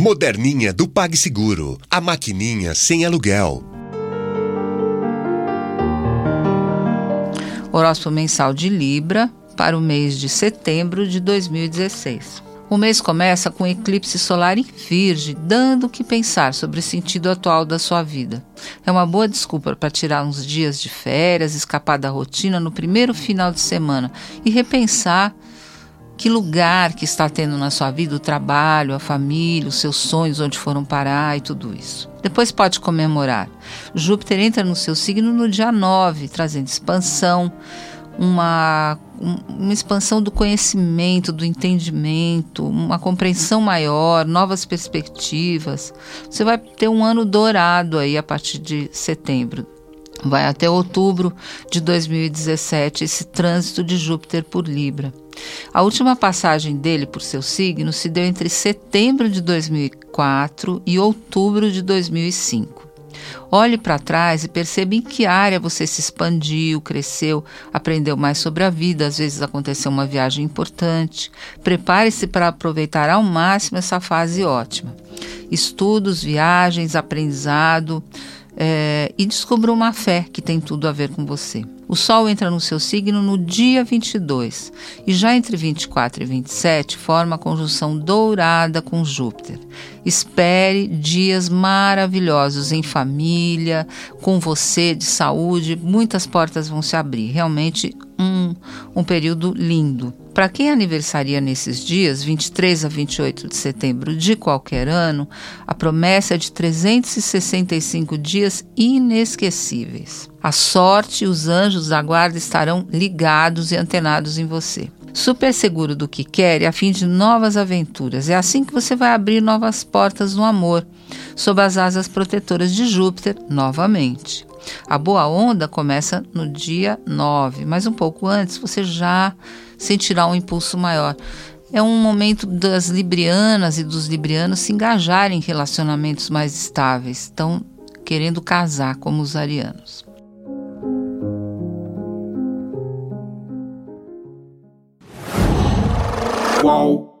Moderninha do PagSeguro. A maquininha sem aluguel. Horóscopo mensal de Libra para o mês de setembro de 2016. O mês começa com um eclipse solar em Virgem, dando o que pensar sobre o sentido atual da sua vida. É uma boa desculpa para tirar uns dias de férias, escapar da rotina no primeiro final de semana e repensar que lugar que está tendo na sua vida o trabalho, a família, os seus sonhos, onde foram parar e tudo isso. Depois pode comemorar. Júpiter entra no seu signo no dia 9, trazendo expansão, uma, uma expansão do conhecimento, do entendimento, uma compreensão maior, novas perspectivas. Você vai ter um ano dourado aí a partir de setembro. Vai até outubro de 2017 esse trânsito de Júpiter por Libra. A última passagem dele por seu signo se deu entre setembro de 2004 e outubro de 2005. Olhe para trás e perceba em que área você se expandiu, cresceu, aprendeu mais sobre a vida, às vezes aconteceu uma viagem importante. Prepare-se para aproveitar ao máximo essa fase ótima. Estudos, viagens, aprendizado, é, e descubra uma fé que tem tudo a ver com você. O Sol entra no seu signo no dia 22 e já entre 24 e 27 forma a conjunção dourada com Júpiter. Espere dias maravilhosos em família, com você, de saúde, muitas portas vão se abrir. Realmente um, um período lindo. Para quem aniversaria nesses dias, 23 a 28 de setembro de qualquer ano, a promessa é de 365 dias inesquecíveis. A sorte e os anjos da guarda estarão ligados e antenados em você. Super seguro do que quer e a fim de novas aventuras. É assim que você vai abrir novas portas no amor, sob as asas protetoras de Júpiter novamente. A boa onda começa no dia 9, mas um pouco antes você já sentirá um impulso maior. É um momento das librianas e dos librianos se engajarem em relacionamentos mais estáveis, estão querendo casar como os arianos. Qual?